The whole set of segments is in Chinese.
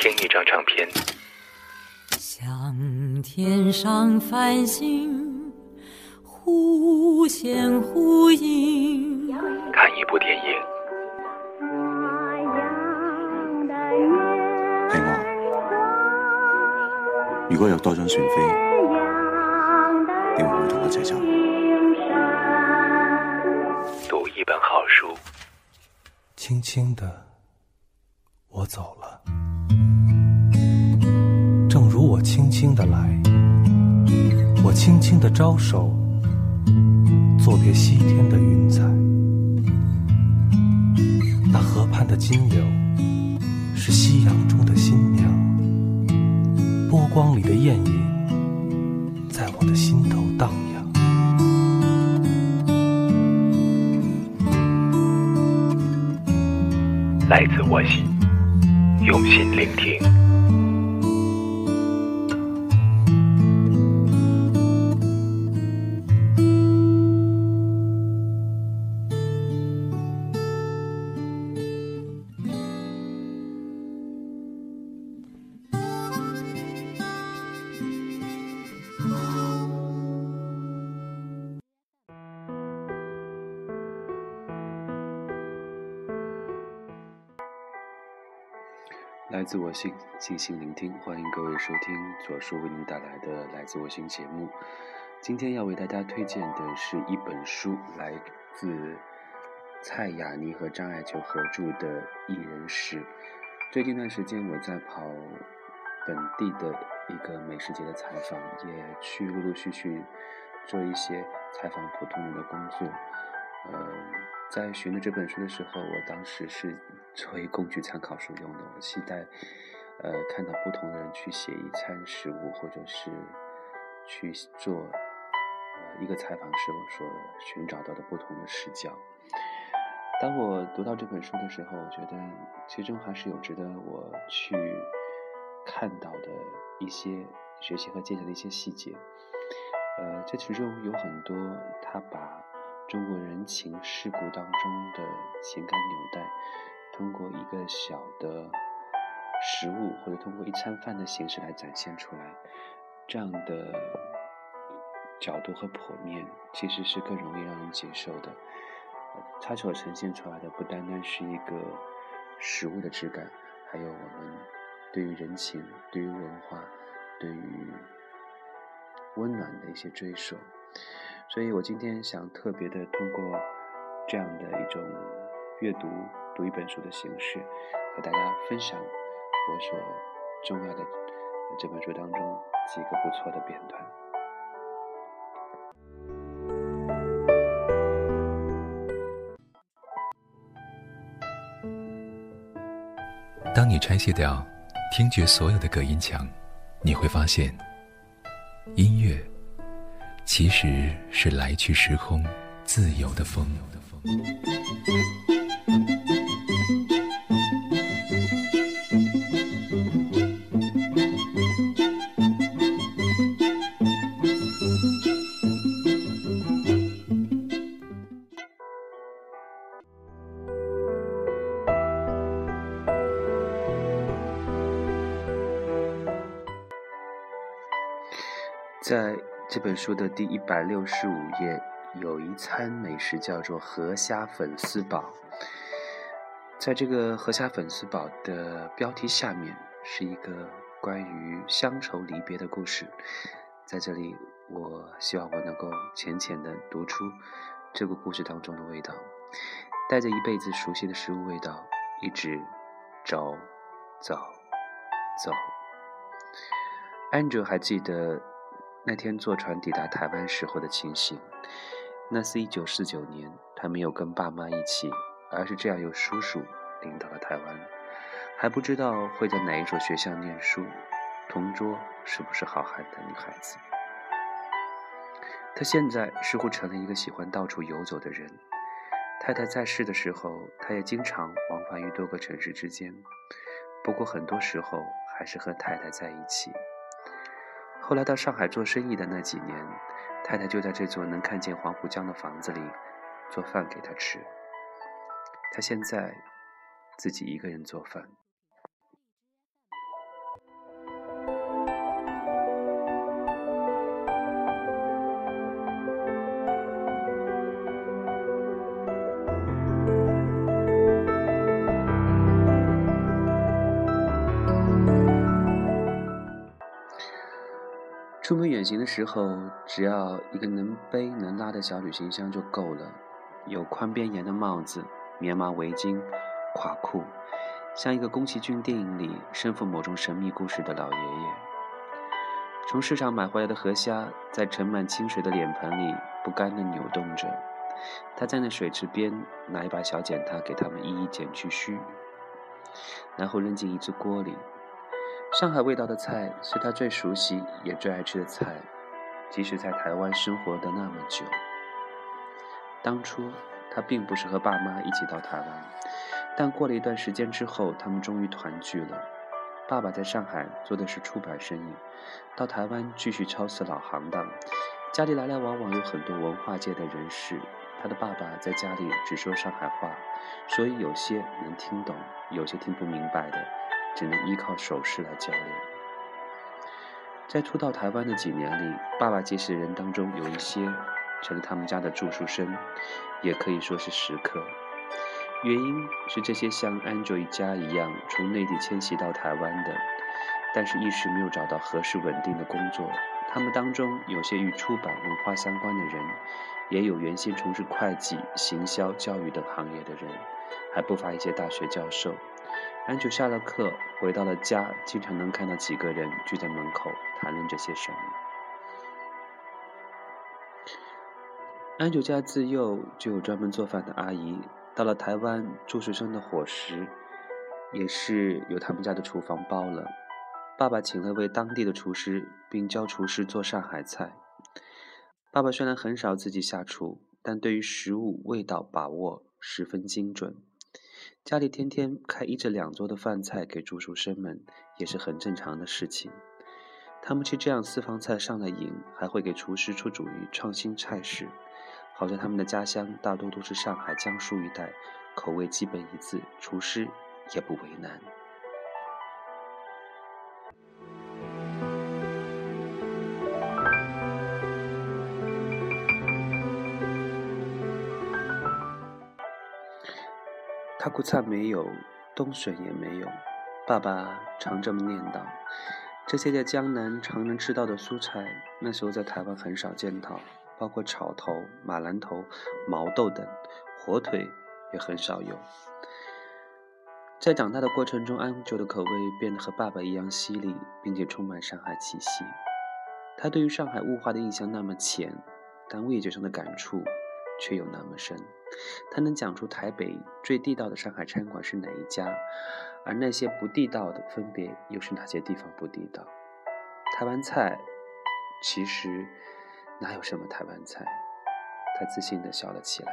听一张唱片，像天上繁星忽现忽隐，看一部电影，係我。如果有多張船飛，你會唔會同我一齊走？讀一本好书，轻轻的，我走了，我轻轻的来，我轻轻的招手，作别西天的云彩。那河畔的金柳，是夕阳中的新娘，波光里的艳影，在我的心头荡漾。来自我心，用心聆听。来自我心，静心聆听，欢迎各位收听左叔为您带来的《来自我心》节目。今天要为大家推荐的是一本书，来自蔡雅妮和张爱球合著的《一人食》。最近一段时间，我在跑本地的一个美食节的采访，也去陆陆续续做一些采访普通人的工作。呃，在寻的这本书的时候，我当时是作为工具参考书用的。我期待，呃，看到不同的人去写一餐食物，或者是去做呃一个采访时候所寻找到的不同的视角。当我读到这本书的时候，我觉得其中还是有值得我去看到的一些学习和借鉴的一些细节。呃，这其中有很多他把中国人情世故当中的情感纽带，通过一个小的食物或者通过一餐饭的形式来展现出来，这样的角度和剖面其实是更容易让人接受的。它所呈现出来的不单单是一个食物的质感，还有我们对于人情、对于文化、对于温暖的一些追索。所以我今天想特别的通过这样的一种阅读、读一本书的形式，和大家分享我所钟爱的这本书当中几个不错的片段。当你拆卸掉听觉所有的隔音墙，你会发现，音乐其实是来去时空自由的风。这本书的第一百六十五页，有一餐美食叫做河虾粉丝煲。在这个河虾粉丝煲的标题下面，是一个关于乡愁离别的故事。在这里，我希望我能够浅浅的读出这个故事当中的味道，带着一辈子熟悉的食物味道，一直走，走，走。Andrew 还记得。那天坐船抵达台湾时候的情形，那是一九四九年，他没有跟爸妈一起，而是这样由叔叔领到了台湾，还不知道会在哪一所学校念书，同桌是不是好汉的女孩子。他现在似乎成了一个喜欢到处游走的人。太太在世的时候，他也经常往返于多个城市之间，不过很多时候还是和太太在一起。后来到上海做生意的那几年，太太就在这座能看见黄浦江的房子里做饭给他吃。他现在自己一个人做饭。出门远行的时候，只要一个能背能拉的小旅行箱就够了。有宽边沿的帽子、棉麻围巾、垮裤，像一个宫崎骏电影里身负某种神秘故事的老爷爷。从市场买回来的河虾，在盛满清水的脸盆里不甘地扭动着。他站在水池边，拿一把小剪刀给它们一一剪去须，然后扔进一只锅里。上海味道的菜是他最熟悉也最爱吃的菜，即使在台湾生活的那么久。当初他并不是和爸妈一起到台湾，但过了一段时间之后，他们终于团聚了。爸爸在上海做的是出版生意，到台湾继续操持老行当，家里来来往往有很多文化界的人士。他的爸爸在家里只说上海话，所以有些能听懂，有些听不明白的，只能依靠手势来交流。在初到台湾的几年里，爸爸结识的人当中有一些成了他们家的住宿生，也可以说是食客。原因是这些像 Angel 一家一样从内地迁徙到台湾的，但是一时没有找到合适稳定的工作。他们当中有些与出版文化相关的人。也有原先从事会计、行销、教育等行业的人，还不乏一些大学教授。安久下了课回到了家，经常能看到几个人聚在门口谈论这些什么。安久家自幼就有专门做饭的阿姨，到了台湾，住宿生的伙食也是由他们家的厨房包了。爸爸请了位当地的厨师，并教厨师做上海菜。爸爸虽然很少自己下厨，但对于食物味道把握十分精准。家里天天开一至两桌的饭菜给住宿生们，也是很正常的事情。他们吃这样私房菜上了瘾，还会给厨师出主意创新菜式。好在他们的家乡大多都是上海、江苏一带，口味基本一致，厨师也不为难。塔库菜没有，冬笋也没有。爸爸常这么念叨。这些在江南常能吃到的蔬菜，那时候在台湾很少见到，包括草头、马兰头、毛豆等。火腿也很少有。在长大的过程中，安久的口味变得和爸爸一样犀利，并且充满上海气息。他对于上海物化的印象那么浅，但味觉上的感触。却又那么深，他能讲出台北最地道的上海餐馆是哪一家，而那些不地道的分别又是哪些地方不地道？台湾菜其实哪有什么台湾菜？他自信地笑了起来。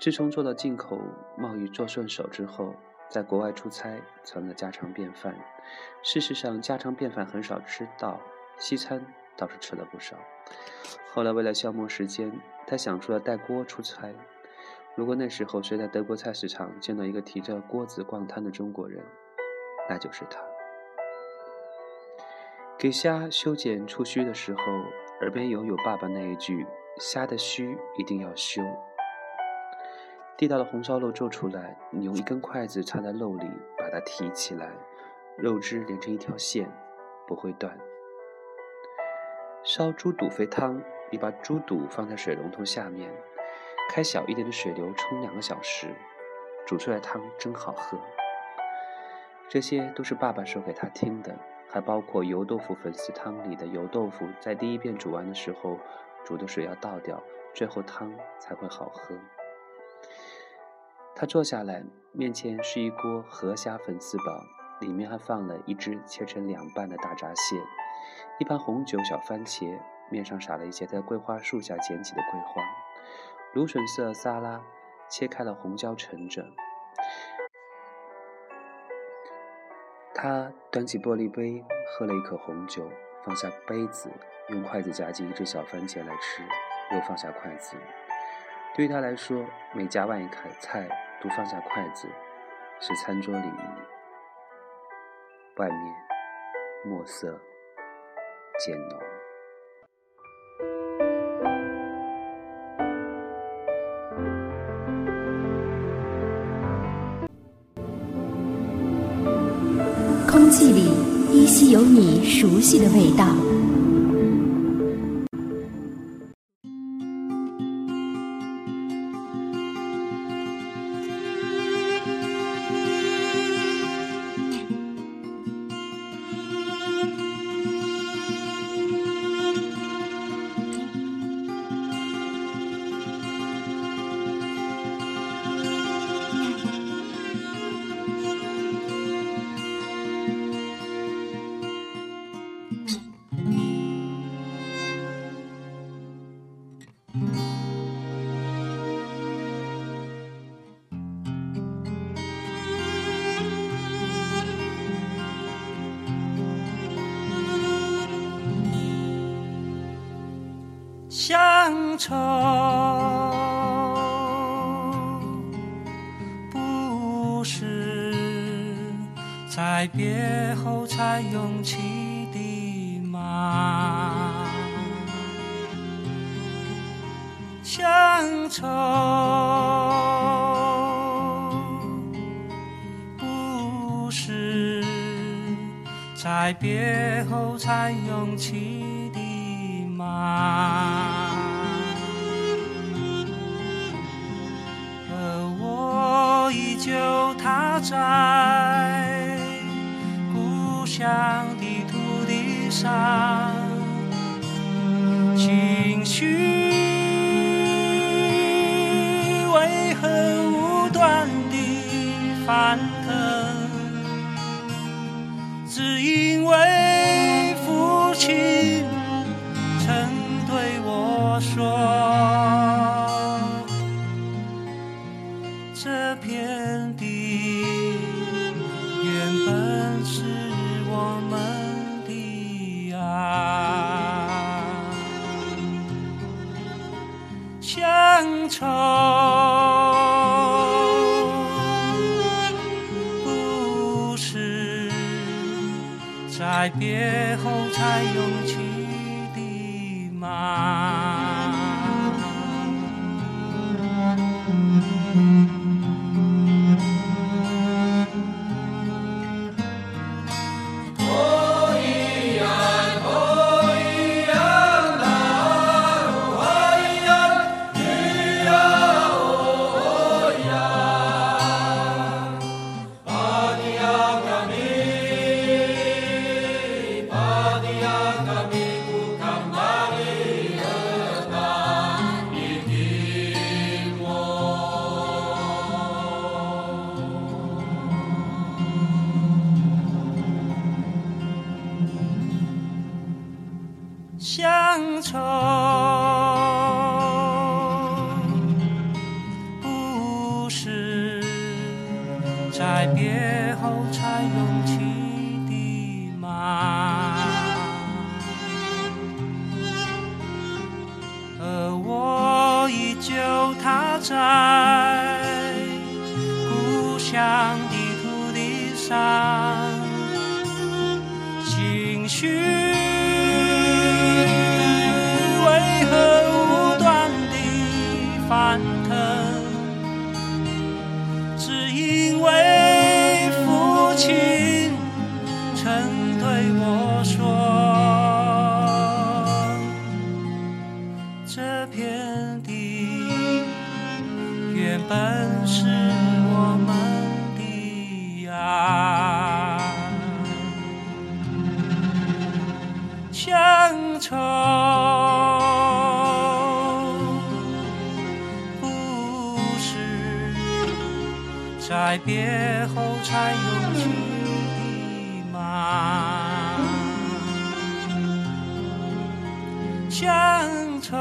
自从做到进口贸易做顺手之后，在国外出差成了家常便饭。事实上，家常便饭很少吃到，西餐倒是吃了不少。后来为了消磨时间，他想出了带锅出差。如果那时候谁在德国菜市场见到一个提着锅子逛摊的中国人，那就是他。给虾修剪触须的时候，耳边犹有爸爸那一句：“虾的须一定要修。”地道的红烧肉做出来，你用一根筷子插在肉里，把它提起来，肉汁连成一条线，不会断。烧猪肚肥汤。你把猪肚放在水龙头下面，开小一点的水流冲两个小时，煮出来汤真好喝。这些都是爸爸说给他听的，还包括油豆腐粉丝汤里的油豆腐，在第一遍煮完的时候，煮的水要倒掉，最后汤才会好喝。他坐下来，面前是一锅河虾粉丝煲，里面还放了一只切成两半的大闸蟹，一盘红酒小番茄。面上撒了一些在桂花树下捡起的桂花，芦笋色沙拉，切开了红椒盛着。他端起玻璃杯，喝了一口红酒，放下杯子，用筷子夹起一只小番茄来吃，又放下筷子。对于他来说，每夹完一口菜都放下筷子，是餐桌礼仪。外面，墨色渐浓。空气里依稀有你熟悉的味道。乡愁不是在别后才涌起的吗？乡愁不是在别后才涌起的吗？在故乡的土地上，情绪为何无端地翻腾？只因为父亲曾对我说，在故乡的土地上，情绪。为何无端地翻腾？只因为父亲曾对我说，这片地原本是我们的啊。乡愁不是在别后才涌起的吗？乡愁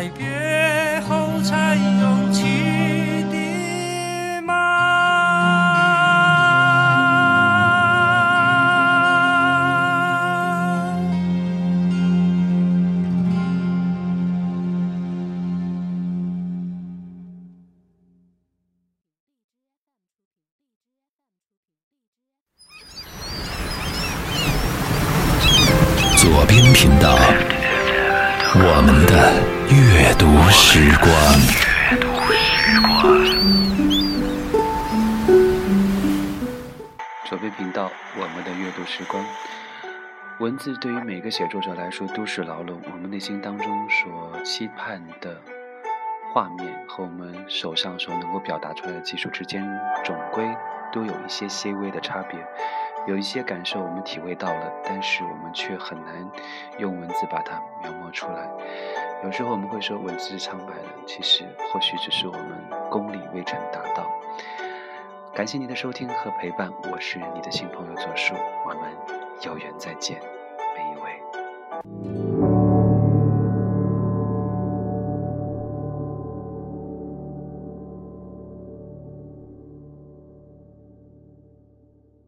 在别后才涌起的吗？左边频道，我们的阅读时光。时光。左边频道，我们的阅读时光。文字对于每个写作者来说都是牢笼，我们内心当中所期盼的画面和我们手上所能够表达出来的技术之间，总归都有一些细微的差别。有一些感受我们体会到了，但是我们却很难用文字把它描摹出来。有时候我们会说文字苍白了，其实或许只是我们功力未曾达到。感谢您的收听和陪伴，我是你的新朋友左树，我们有缘再见。每一位